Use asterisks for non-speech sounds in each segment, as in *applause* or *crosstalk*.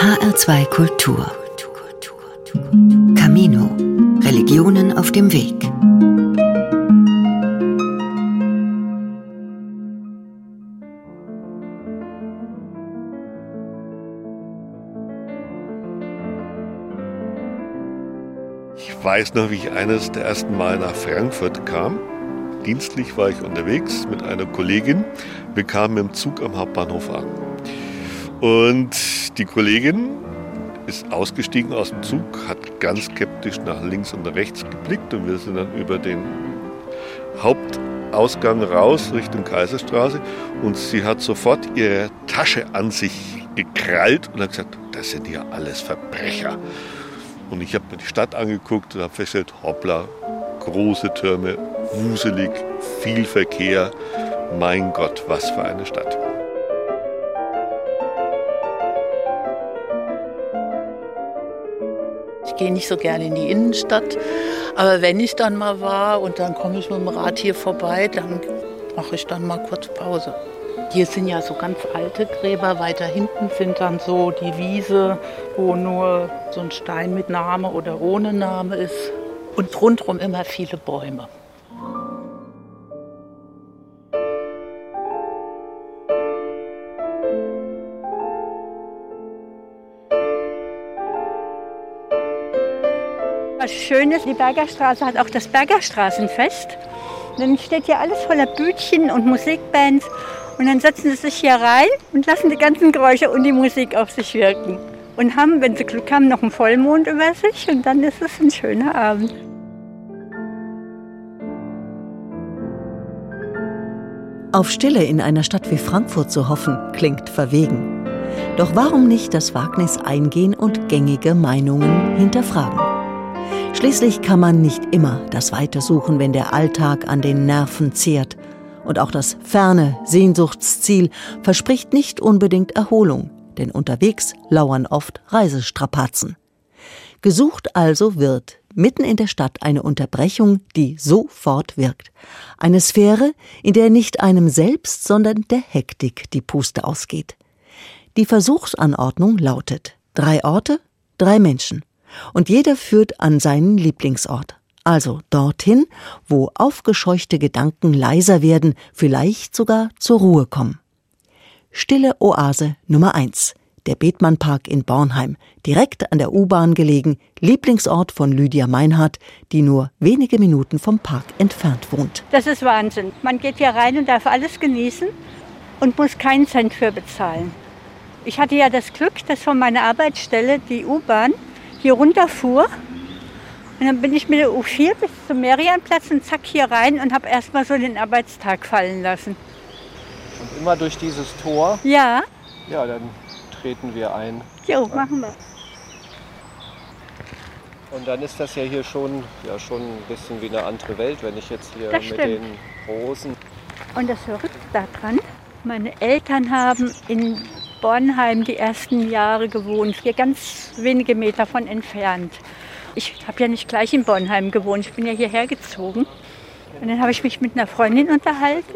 HR2 Kultur. Camino. Religionen auf dem Weg. Ich weiß noch, wie ich eines der ersten Mal nach Frankfurt kam. Dienstlich war ich unterwegs mit einer Kollegin. Wir kamen im Zug am Hauptbahnhof an. Und die Kollegin ist ausgestiegen aus dem Zug, hat ganz skeptisch nach links und rechts geblickt und wir sind dann über den Hauptausgang raus Richtung Kaiserstraße und sie hat sofort ihre Tasche an sich gekrallt und hat gesagt, das sind ja alles Verbrecher. Und ich habe mir die Stadt angeguckt und habe festgestellt, hoppla, große Türme, wuselig, viel Verkehr. Mein Gott, was für eine Stadt. Gehe nicht so gerne in die Innenstadt, aber wenn ich dann mal war und dann komme ich mit dem Rad hier vorbei, dann mache ich dann mal kurz Pause. Hier sind ja so ganz alte Gräber, weiter hinten sind dann so die Wiese, wo nur so ein Stein mit Name oder ohne Name ist und rundherum immer viele Bäume. Was schön ist, die Bergerstraße hat auch das Bergerstraßenfest. Dann steht hier alles voller Bütchen und Musikbands und dann setzen sie sich hier rein und lassen die ganzen Geräusche und die Musik auf sich wirken. Und haben, wenn sie Glück haben, noch einen Vollmond über sich und dann ist es ein schöner Abend. Auf Stille in einer Stadt wie Frankfurt zu hoffen, klingt verwegen. Doch warum nicht das Wagnis eingehen und gängige Meinungen hinterfragen? Schließlich kann man nicht immer das Weite suchen, wenn der Alltag an den Nerven zehrt und auch das ferne Sehnsuchtsziel verspricht nicht unbedingt Erholung, denn unterwegs lauern oft Reisestrapazen. Gesucht also wird mitten in der Stadt eine Unterbrechung, die sofort wirkt. Eine Sphäre, in der nicht einem selbst, sondern der Hektik die Puste ausgeht. Die Versuchsanordnung lautet drei Orte, drei Menschen. Und jeder führt an seinen Lieblingsort also dorthin, wo aufgescheuchte Gedanken leiser werden, vielleicht sogar zur Ruhe kommen. Stille Oase Nummer 1. Der Bethmann-Park in Bornheim, direkt an der U-Bahn gelegen, Lieblingsort von Lydia Meinhardt, die nur wenige Minuten vom Park entfernt wohnt. Das ist Wahnsinn. Man geht hier rein und darf alles genießen und muss keinen Cent für bezahlen. Ich hatte ja das Glück, dass von meiner Arbeitsstelle die U-Bahn hier runterfuhr und dann bin ich mit der U4 bis zum Merianplatz und zack hier rein und habe erstmal so den Arbeitstag fallen lassen. Und immer durch dieses Tor? Ja. Ja, dann treten wir ein. Jo, machen wir. Und dann ist das ja hier schon, ja, schon ein bisschen wie eine andere Welt, wenn ich jetzt hier Das mit stimmt. den Rosen. Und das Verrückte daran, meine Eltern haben in Bornheim die ersten Jahre gewohnt, hier ganz wenige Meter von entfernt. Ich habe ja nicht gleich in Bornheim gewohnt, ich bin ja hierher gezogen. Und dann habe ich mich mit einer Freundin unterhalten.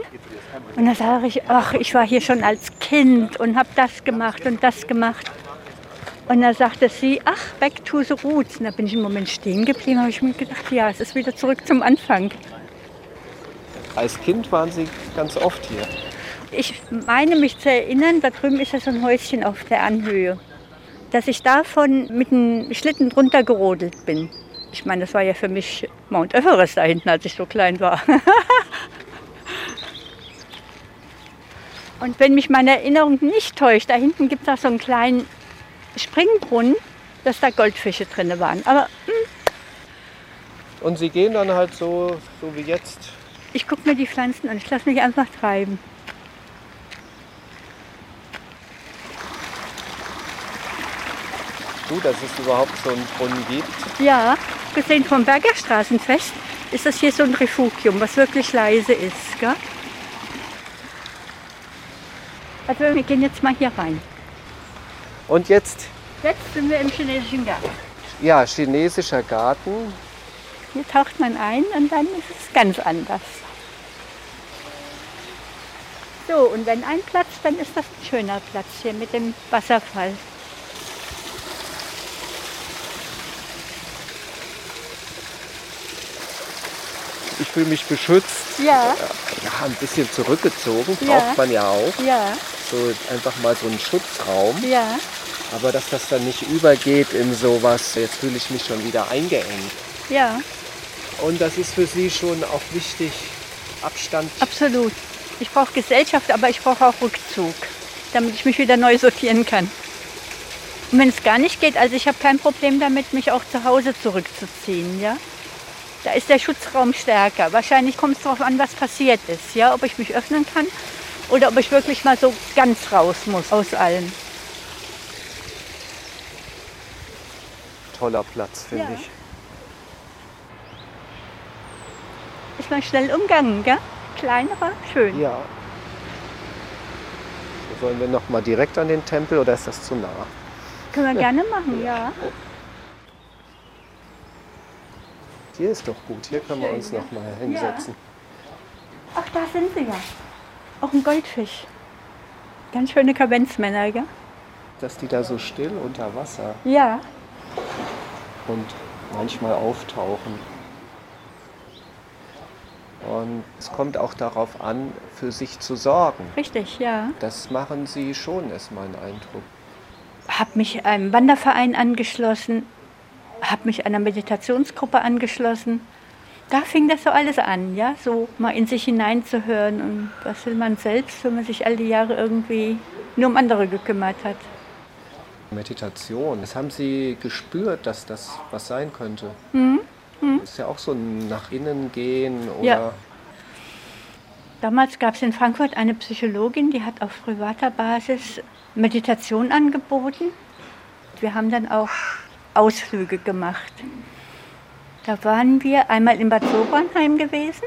Und da sage ich, ach, ich war hier schon als Kind und habe das gemacht und das gemacht. Und da sagte sie, ach, back to the roots. Und da bin ich einen Moment stehen geblieben, habe ich mir gedacht, ja, es ist wieder zurück zum Anfang. Als Kind waren Sie ganz oft hier. Ich meine mich zu erinnern, da drüben ist ja so ein Häuschen auf der Anhöhe, dass ich davon mit einem Schlitten drunter gerodelt bin. Ich meine, das war ja für mich Mount Everest da hinten, als ich so klein war. *laughs* Und wenn mich meine Erinnerung nicht täuscht, da hinten gibt es auch so einen kleinen Springbrunnen, dass da Goldfische drin waren. Aber hm, Und Sie gehen dann halt so, so wie jetzt. ich gucke mir die Pflanzen an, ich lasse mich einfach treiben. Gut, dass es überhaupt so einen Brunnen gibt. Ja, gesehen vom Bergerstraßenfest ist das hier so ein Refugium, was wirklich leise ist. Gell? Also wir gehen jetzt mal hier rein. Und jetzt, Jetzt sind wir im chinesischen Garten. ja, chinesischer Garten. Hier taucht man ein und dann ist es ganz anders. So, und wenn ein Platz, dann ist das ein schöner Platz hier mit dem Wasserfall. Fühle mich beschützt. Ja. Ja, ein bisschen zurückgezogen, Ja. braucht man ja auch. Ja, So einfach mal so einen Schutzraum. ja. Aber dass das dann nicht übergeht in sowas, jetzt fühle ich mich schon wieder eingeengt. Ja, Und das ist für Sie schon auch wichtig, Abstand. absolut. Ich brauche Gesellschaft, aber ich brauche auch Rückzug, damit ich mich wieder neu sortieren kann. Und wenn es gar nicht geht, also ich habe kein Problem damit, mich auch zu Hause zurückzuziehen, ja. Da ist der Schutzraum stärker. Wahrscheinlich kommt es darauf an, was passiert ist, ja, ob ich mich öffnen kann oder ob ich wirklich mal so ganz raus muss aus allem. Toller Platz, finde Ja. ich. Ist mal schnell umgangen, gell? Klein, aber schön. Ja. Sollen wir noch mal direkt an den Tempel oder ist das zu nah? Können wir gerne *laughs* machen, ja. Hier ist doch gut. Hier können wir uns noch mal hinsetzen. Ach, da sind sie ja. Auch ein Goldfisch. Ganz schöne Kavenzmänner, gell? Dass die da so still unter Wasser Ja. und manchmal auftauchen. Und es kommt auch darauf an, für sich zu sorgen. Richtig, ja. Das machen sie schon, ist mein Eindruck. Habe mich einem Wanderverein angeschlossen, habe mich einer Meditationsgruppe angeschlossen. Da fing das so alles an, ja, so mal in sich hineinzuhören und was will man selbst, wenn man sich all die Jahre irgendwie nur um andere gekümmert hat. Meditation, das haben Sie gespürt, dass das was sein könnte? Das ist ja auch so ein nach innen gehen oder Ja. Damals gab es in Frankfurt eine Psychologin, die hat auf privater Basis Meditation angeboten. Wir haben dann auch Ausflüge gemacht. Da waren wir einmal in Bad Sobernheim gewesen.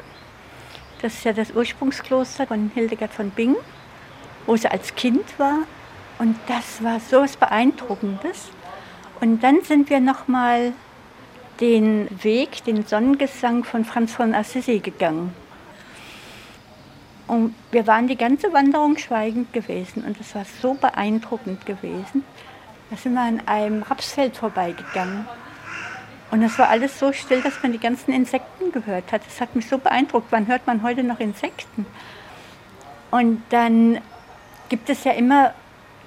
Das ist ja das Ursprungskloster von Hildegard von Bingen, wo sie als Kind war. Und das war so was Beeindruckendes. Und dann sind wir noch mal den Weg, den Sonnengesang von Franz von Assisi gegangen. Und wir waren die ganze Wanderung schweigend gewesen und es war so beeindruckend gewesen. Da sind wir an einem Rapsfeld vorbeigegangen. Und es war alles so still, dass man die ganzen Insekten gehört hat. Das hat mich so beeindruckt. Wann hört man heute noch Insekten? Und dann gibt es ja immer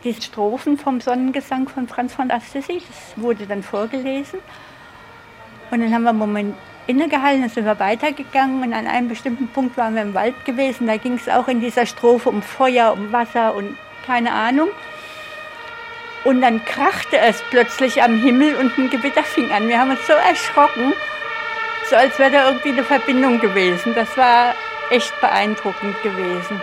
die Strophen vom Sonnengesang von Franz von Assisi. Das wurde dann vorgelesen. Und dann haben wir einen Moment innegehalten, dann sind wir weitergegangen und an einem bestimmten Punkt waren wir im Wald gewesen. Da ging es auch in dieser Strophe um Feuer, um Wasser und keine Ahnung. Und dann krachte es plötzlich am Himmel und ein Gewitter fing an. Wir haben uns so erschrocken, so als wäre da irgendwie eine Verbindung gewesen. Das war echt beeindruckend gewesen.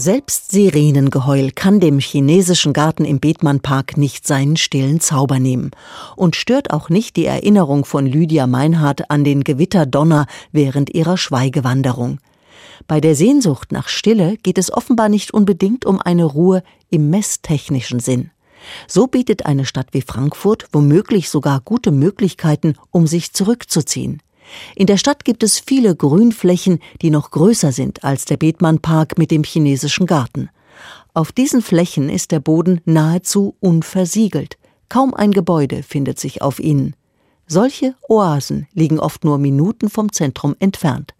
Selbst Sirenengeheul kann dem chinesischen Garten im Bethmann-Park nicht seinen stillen Zauber nehmen und stört auch nicht die Erinnerung von Lydia Meinhardt an den Gewitterdonner während ihrer Schweigewanderung. Bei der Sehnsucht nach Stille geht es offenbar nicht unbedingt um eine Ruhe im messtechnischen Sinn. So bietet eine Stadt wie Frankfurt womöglich sogar gute Möglichkeiten, um sich zurückzuziehen. In der Stadt gibt es viele Grünflächen, die noch größer sind als der Bethmann-Park mit dem chinesischen Garten. Auf diesen Flächen ist der Boden nahezu unversiegelt. Kaum ein Gebäude findet sich auf ihnen. Solche Oasen liegen oft nur Minuten vom Zentrum entfernt.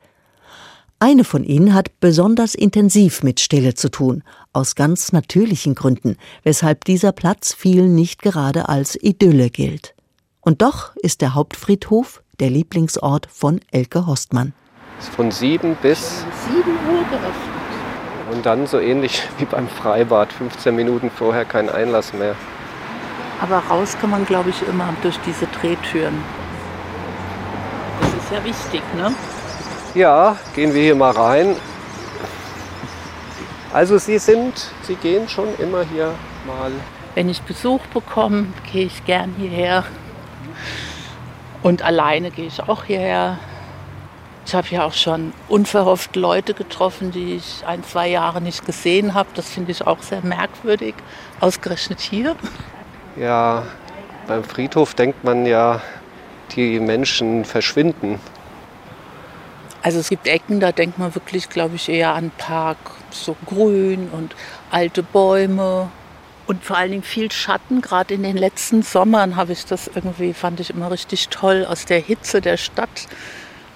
Eine von ihnen hat besonders intensiv mit Stille zu tun, aus ganz natürlichen Gründen, weshalb dieser Platz vielen nicht gerade als Idylle gilt. Und doch ist der Hauptfriedhof der Lieblingsort von Elke Hostmann. ist von sieben bis 7 Uhr geöffnet. und dann so ähnlich *laughs* wie beim Freibad, 15 Minuten vorher kein Einlass mehr. Aber raus kann man, glaube ich, immer durch diese Drehtüren. Das ist ja wichtig, ne? Ja, gehen wir hier mal rein. Also Sie sind, Sie gehen schon immer hier mal. Wenn ich Besuch bekomme, gehe ich gern hierher. Und alleine gehe ich auch hierher. Ich habe ja auch schon unverhofft Leute getroffen, die ich ein, zwei Jahre nicht gesehen habe. Das finde ich auch sehr merkwürdig. Ausgerechnet hier. Ja, beim Friedhof denkt man ja, die Menschen verschwinden. Also es gibt Ecken, da denkt man wirklich, glaube ich, eher an Park, so grün und alte Bäume und vor allen Dingen viel Schatten. Gerade in den letzten Sommern habe ich das irgendwie, fand ich immer richtig toll, aus der Hitze der Stadt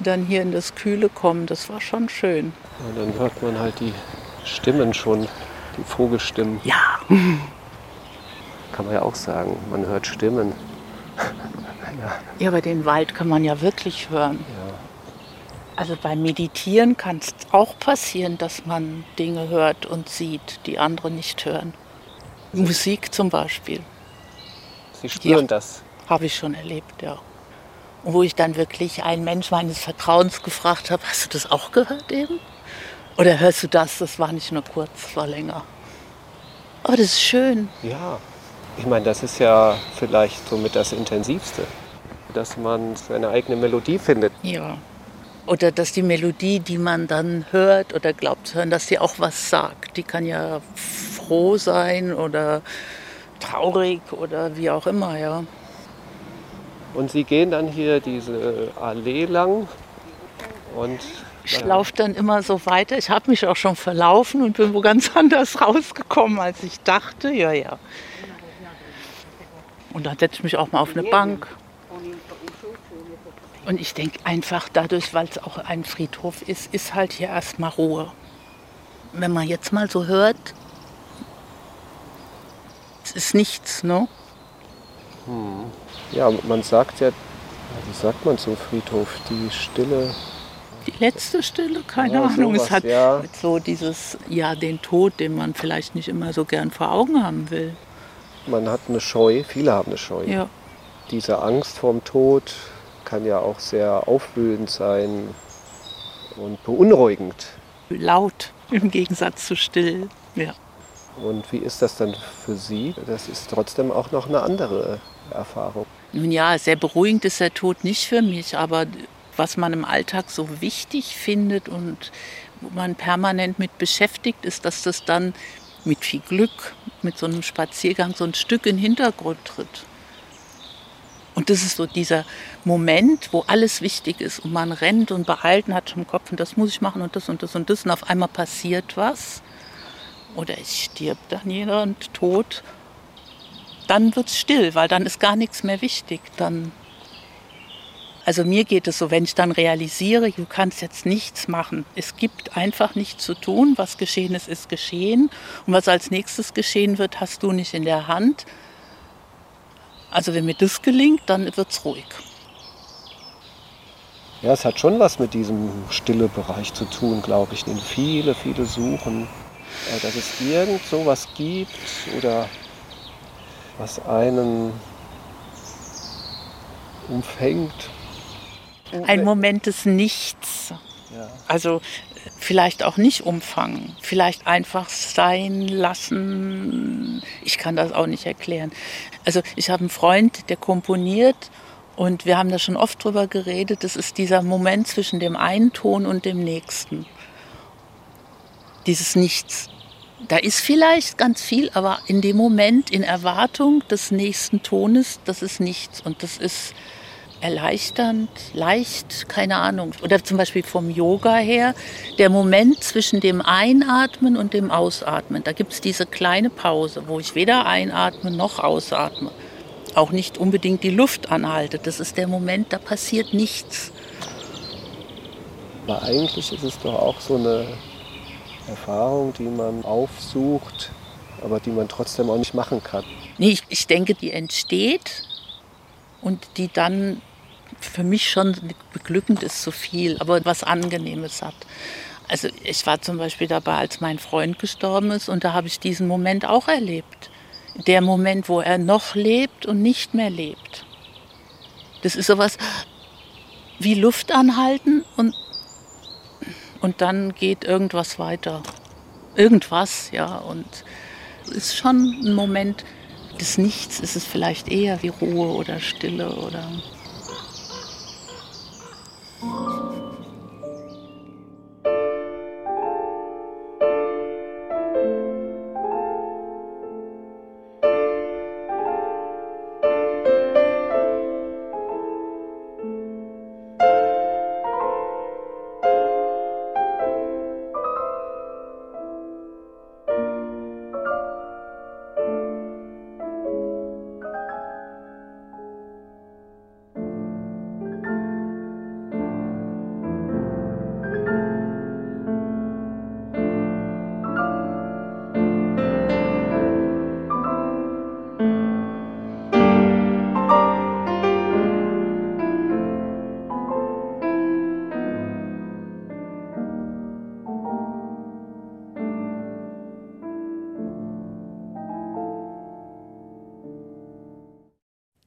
dann hier in das Kühle kommen. Das war schon schön. Und dann hört man halt die Stimmen schon, die Vogelstimmen. Ja. Kann man ja auch sagen, man hört Stimmen. *laughs* Ja, aber den Wald kann man ja wirklich hören. Ja. Also beim Meditieren kann es auch passieren, dass man Dinge hört und sieht, die andere nicht hören. Musik zum Beispiel, Sie spüren Ja. das. habe ich schon erlebt, ja. Und wo ich dann wirklich einen Mensch meines Vertrauens gefragt habe, hast du das auch gehört eben? Oder hörst du das? Das war nicht nur kurz, das war länger. Aber das ist schön. Ja. Ich meine, das ist ja vielleicht somit das Intensivste, dass man seine eigene Melodie findet. Ja. Oder dass die Melodie, die man dann hört oder glaubt zu hören, dass die auch was sagt. Die kann ja froh sein oder traurig oder wie auch immer, ja. Und Sie gehen dann hier diese Allee lang und Ich laufe dann immer so weiter. Ich habe mich auch schon verlaufen und bin wo ganz *laughs* anders rausgekommen, als ich dachte. Ja, ja. Und dann setze ich mich auch mal auf eine Bank. Und ich denke einfach dadurch, weil es auch ein Friedhof ist, ist halt hier erstmal Ruhe. Wenn man jetzt mal so hört, es ist nichts, ne? ja, man sagt ja, wie sagt man zum Friedhof, die Stille. Die letzte Stille, keine Ja, Ahnung. sowas, es hat ja. so dieses, ja, den Tod, den man vielleicht nicht immer so gern vor Augen haben will. Man hat eine Scheu, viele haben eine Scheu. Ja. Diese Angst vorm Tod kann ja auch sehr aufwühlend sein und beunruhigend. Laut im Gegensatz zu still. Ja. Und wie ist das dann für Sie? Das ist trotzdem auch noch eine andere Erfahrung. Nun ja, sehr beruhigend ist der Tod nicht für mich, aber was man im Alltag so wichtig findet und wo man permanent mit beschäftigt ist, dass das dann mit viel Glück, mit so einem Spaziergang so ein Stück in den Hintergrund tritt. Und das ist so dieser Moment, wo alles wichtig ist und man rennt und behalten hat schon im Kopf und das muss ich machen und das und das und das und auf einmal passiert was oder es stirbt dann jemand tot, dann wird es still, weil dann ist gar nichts mehr wichtig. Dann also mir geht es so, wenn ich dann realisiere, du kannst jetzt nichts machen. Es gibt einfach nichts zu tun. Was geschehen ist, ist geschehen. Und was als nächstes geschehen wird, hast du nicht in der Hand. Also wenn mir das gelingt, dann wird es ruhig. Ja, es hat schon was mit diesem stille Bereich zu tun, glaube ich, den viele, viele suchen. Äh, Dass es irgend so was gibt oder was einen umfängt. Ein Moment des Nichts. Ja. Also vielleicht auch nicht umfangen, vielleicht einfach sein lassen. Ich kann das auch nicht erklären. Also ich habe einen Freund, der komponiert und wir haben da schon oft drüber geredet. Das ist dieser Moment zwischen dem einen Ton und dem nächsten. Dieses Nichts. Da ist vielleicht ganz viel, aber in dem Moment, in Erwartung des nächsten Tones, das ist nichts. Und das ist erleichternd, leicht, keine Ahnung. Oder zum Beispiel vom Yoga her, der Moment zwischen dem Einatmen und dem Ausatmen. Da gibt es diese kleine Pause, wo ich weder einatme noch ausatme. Auch nicht unbedingt die Luft anhalte. Das ist der Moment, da passiert nichts. Aber eigentlich ist es doch auch so eine Erfahrung, die man aufsucht, aber die man trotzdem auch nicht machen kann. Nee, ich, ich denke, die entsteht und die dann für mich schon beglückend ist zu viel, aber was Angenehmes hat. Also ich war zum Beispiel dabei, als mein Freund gestorben ist und da habe ich diesen Moment auch erlebt. Der Moment, wo er noch lebt und nicht mehr lebt. Das ist sowas wie Luft anhalten und, und dann geht irgendwas weiter. Irgendwas, ja. Und es ist schon ein Moment des Nichts. Ist es vielleicht eher wie Ruhe oder Stille oder.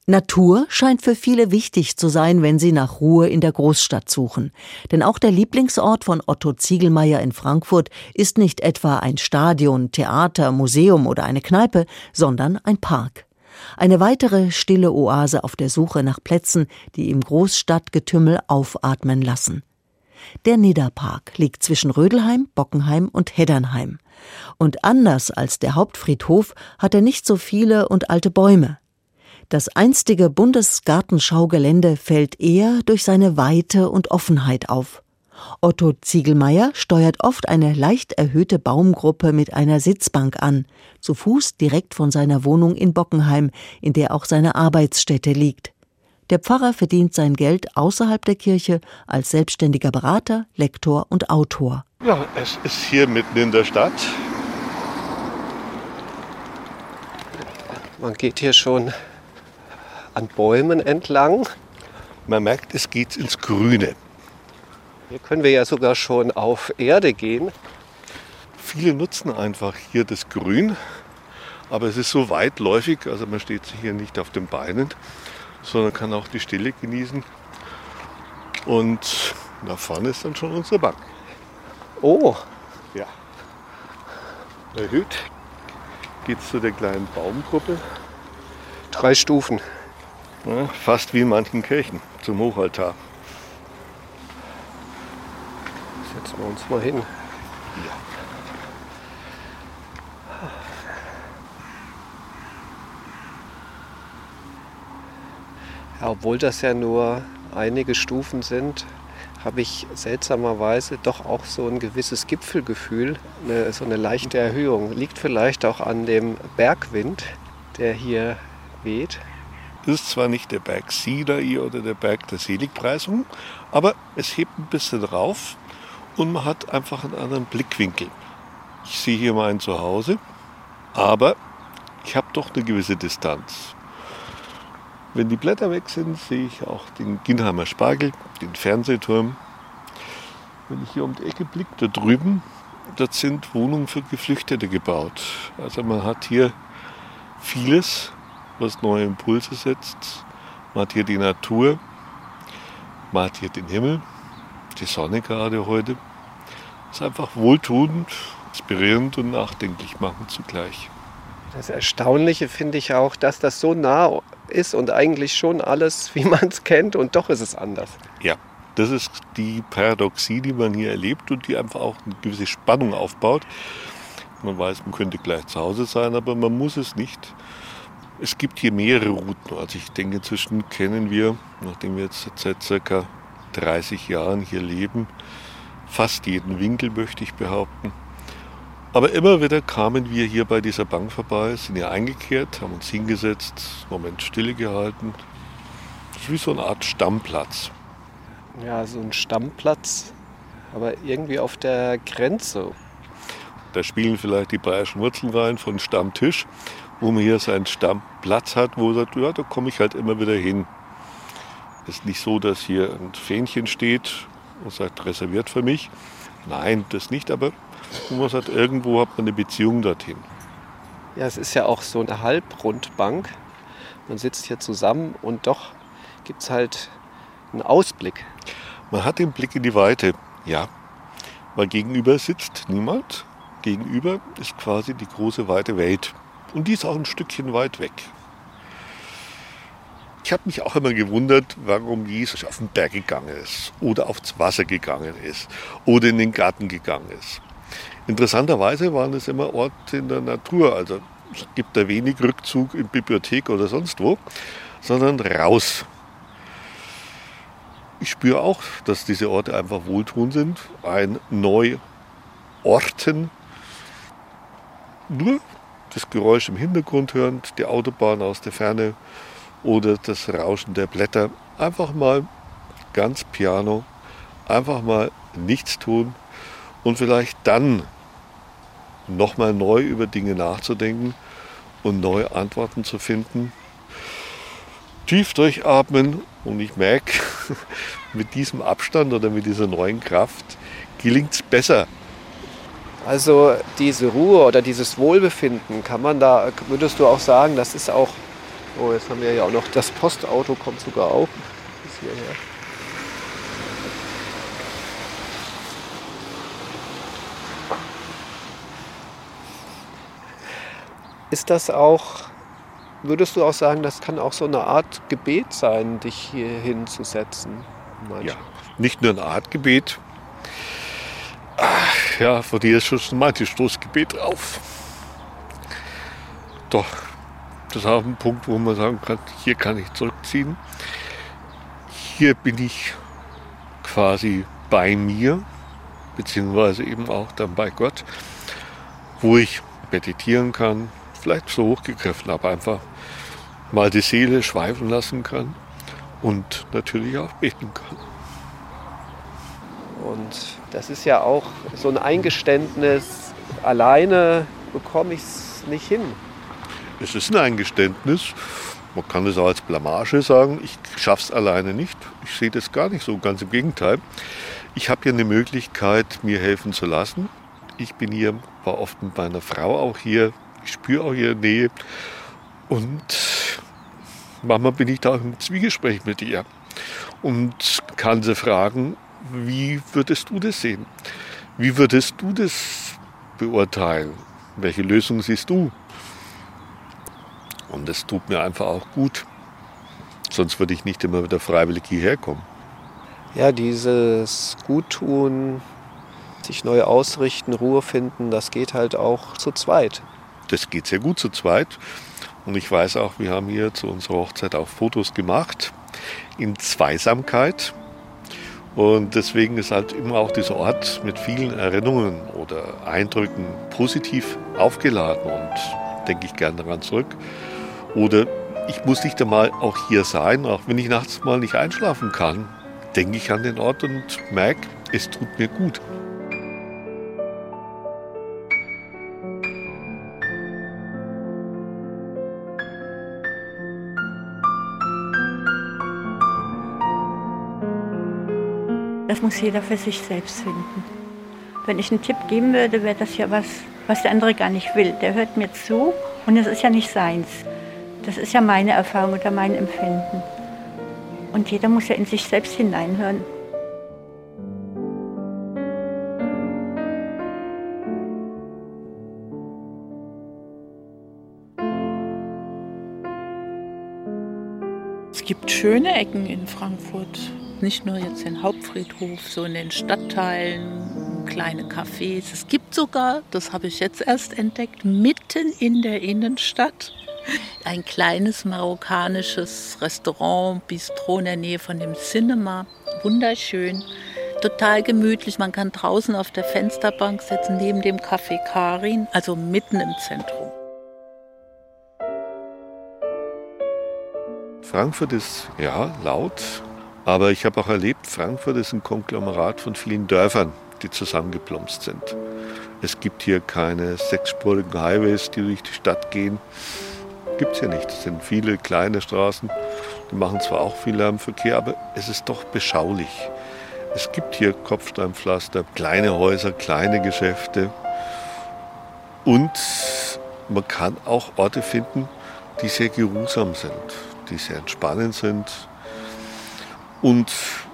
Natur scheint für viele wichtig zu sein, wenn sie nach Ruhe in der Großstadt suchen. Denn auch der Lieblingsort von Otto Ziegelmeier in Frankfurt ist nicht etwa ein Stadion, Theater, Museum oder eine Kneipe, sondern ein Park. Eine weitere stille Oase auf der Suche nach Plätzen, die im Großstadtgetümmel aufatmen lassen. Der Nidderpark liegt zwischen Rödelheim, Bockenheim und Heddernheim. Und anders als der Hauptfriedhof hat er nicht so viele und alte Bäume. Das einstige Bundesgartenschaugelände fällt eher durch seine Weite und Offenheit auf. Otto Ziegelmeier steuert oft eine leicht erhöhte Baumgruppe mit einer Sitzbank an, zu Fuß direkt von seiner Wohnung in Bockenheim, in der auch seine Arbeitsstätte liegt. Der Pfarrer verdient sein Geld außerhalb der Kirche als selbstständiger Berater, Lektor und Autor. Ja, es ist hier mitten in der Stadt. Man geht hier schon an Bäumen entlang. Man merkt, es geht ins Grüne. Hier können wir ja sogar schon auf Erde gehen. Viele nutzen einfach hier das Grün, aber es ist so weitläufig, also man steht sich hier nicht auf den Beinen, sondern kann auch die Stille genießen. Und da vorne ist dann schon unsere Bank. Oh, Ja. Erhöht geht es zu der kleinen Baumgruppe, drei Stufen. Ja, fast wie in manchen Kirchen zum Hochaltar. Setzen wir uns mal hin. Ja, obwohl das ja nur einige Stufen sind, habe ich seltsamerweise doch auch so ein gewisses Gipfelgefühl, eine, so eine leichte Erhöhung. Liegt vielleicht auch an dem Bergwind, der hier weht. Ist zwar nicht der Berg Sinai oder der Berg der Seligpreisung, aber es hebt ein bisschen rauf und man hat einfach einen anderen Blickwinkel. Ich sehe hier mein Zuhause, aber ich habe doch eine gewisse Distanz. Wenn die Blätter weg sind, sehe ich auch den Ginheimer Spargel, den Fernsehturm. Wenn ich hier um die Ecke blicke, da drüben, dort sind Wohnungen für Geflüchtete gebaut. Also man hat hier vieles, was neue Impulse setzt. Man hat hier die Natur, man hat hier den Himmel, die Sonne gerade heute. Es ist einfach wohltuend, inspirierend und nachdenklich machen zugleich. Das Erstaunliche finde ich auch, dass das so nah ist und eigentlich schon alles, wie man es kennt, und doch ist es anders. Ja, das ist die Paradoxie, die man hier erlebt und die einfach auch eine gewisse Spannung aufbaut. Man weiß, man könnte gleich zu Hause sein, aber man muss es nicht. Es gibt hier mehrere Routen. Also ich denke, inzwischen kennen wir, nachdem wir jetzt seit circa 30 Jahren hier leben, fast jeden Winkel, möchte ich behaupten. Aber immer wieder kamen wir hier bei dieser Bank vorbei, sind hier eingekehrt, haben uns hingesetzt, einen Moment Stille gehalten. Das ist wie so eine Art Stammplatz. Ja, so ein Stammplatz, aber irgendwie auf der Grenze. Da spielen vielleicht die bayerischen Wurzeln rein von Stammtisch, wo man hier seinen Stammplatz hat, wo man sagt, ja, da komme ich halt immer wieder hin. Es ist nicht so, dass hier ein Fähnchen steht und sagt, reserviert für mich. Nein, das nicht, aber man sagt, irgendwo hat man eine Beziehung dorthin. Ja, es ist ja auch so eine Halbrundbank. Man sitzt hier zusammen und doch gibt es halt einen Ausblick. Man hat den Blick in die Weite, ja, weil gegenüber sitzt niemand. Gegenüber ist quasi die große weite Welt. Und die ist auch ein Stückchen weit weg. Ich habe mich auch immer gewundert, warum Jesus auf den Berg gegangen ist oder aufs Wasser gegangen ist oder in den Garten gegangen ist. Interessanterweise waren es immer Orte in der Natur. Also es gibt da wenig Rückzug in Bibliothek oder sonst wo, sondern raus. Ich spüre auch, dass diese Orte einfach wohltuend sind, ein Neuorten. Nur das Geräusch im Hintergrund hören, die Autobahn aus der Ferne oder das Rauschen der Blätter. Einfach mal ganz piano, einfach mal nichts tun und vielleicht dann nochmal neu über Dinge nachzudenken und neue Antworten zu finden. Tief durchatmen und ich merke, *laughs* mit diesem Abstand oder mit dieser neuen Kraft gelingt es besser. Also diese Ruhe oder dieses Wohlbefinden, kann man da, würdest du auch sagen, das ist auch Oh, jetzt haben wir ja auch noch das Postauto, kommt sogar auch bis hierher. Ist das auch, würdest du auch sagen, das kann auch so eine Art Gebet sein, dich hier hinzusetzen? Ja, nicht nur eine Art Gebet. Ja, ist schon manches Stoßgebet drauf. Doch, das ist auch ein Punkt, wo man sagen kann, hier kann ich zurückziehen. Hier bin ich quasi bei mir, beziehungsweise eben auch dann bei Gott, wo ich meditieren kann, vielleicht so hochgegriffen, aber einfach mal die Seele schweifen lassen kann und natürlich auch beten kann. Und das ist ja auch so ein Eingeständnis, alleine bekomme ich es nicht hin. Es ist ein Eingeständnis. Man kann es auch als Blamage sagen, ich schaffe es alleine nicht. Ich sehe das gar nicht so, ganz im Gegenteil. Ich habe hier eine Möglichkeit, mir helfen zu lassen. Ich bin hier, war oft mit meiner Frau auch hier, ich spüre auch ihre Nähe. Und manchmal bin ich da auch im Zwiegespräch mit ihr und kann sie fragen, wie würdest du das sehen? Wie würdest du das beurteilen? Welche Lösung siehst du? Und das tut mir einfach auch gut. Sonst würde ich nicht immer wieder freiwillig hierher kommen. Ja, dieses Guttun, sich neu ausrichten, Ruhe finden, das geht halt auch zu zweit. Das geht sehr gut zu zweit. Und ich weiß auch, wir haben hier zu unserer Hochzeit auch Fotos gemacht in Zweisamkeit. Und deswegen ist halt immer auch dieser Ort mit vielen Erinnerungen oder Eindrücken positiv aufgeladen und denke ich gerne daran zurück. Oder ich muss nicht einmal auch hier sein, auch wenn ich nachts mal nicht einschlafen kann, denke ich an den Ort und merke, es tut mir gut. Das muss jeder für sich selbst finden. Wenn ich einen Tipp geben würde, wäre das ja was, was der andere gar nicht will. Der hört mir zu und es ist ja nicht seins. Das ist ja meine Erfahrung oder mein Empfinden. Und jeder muss ja in sich selbst hineinhören. Es gibt schöne Ecken in Frankfurt. Nicht nur jetzt den Hauptfriedhof, so in den Stadtteilen, kleine Cafés. Es gibt sogar, das habe ich jetzt erst entdeckt, mitten in der Innenstadt ein kleines marokkanisches Restaurant, Bistro in der Nähe von dem Cinema. Wunderschön, total gemütlich. Man kann draußen auf der Fensterbank sitzen, neben dem Café Karin, also mitten im Zentrum. Frankfurt ist ja laut, aber ich habe auch erlebt, Frankfurt ist ein Konglomerat von vielen Dörfern, die zusammengeplumpst sind. Es gibt hier keine sechsspurigen Highways, die durch die Stadt gehen. Gibt es hier nicht. Es sind viele kleine Straßen, die machen zwar auch viel Lärmverkehr, aber es ist doch beschaulich. Es gibt hier Kopfsteinpflaster, kleine Häuser, kleine Geschäfte und man kann auch Orte finden, die sehr geruhsam sind, die sehr entspannend sind. Und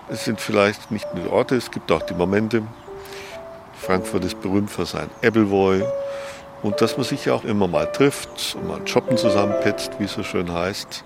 es sind vielleicht nicht nur Orte, es gibt auch die Momente. Frankfurt ist berühmt für sein Appleboy und dass man sich ja auch immer mal trifft und mal shoppen zusammenpetzt, wie es so schön heißt.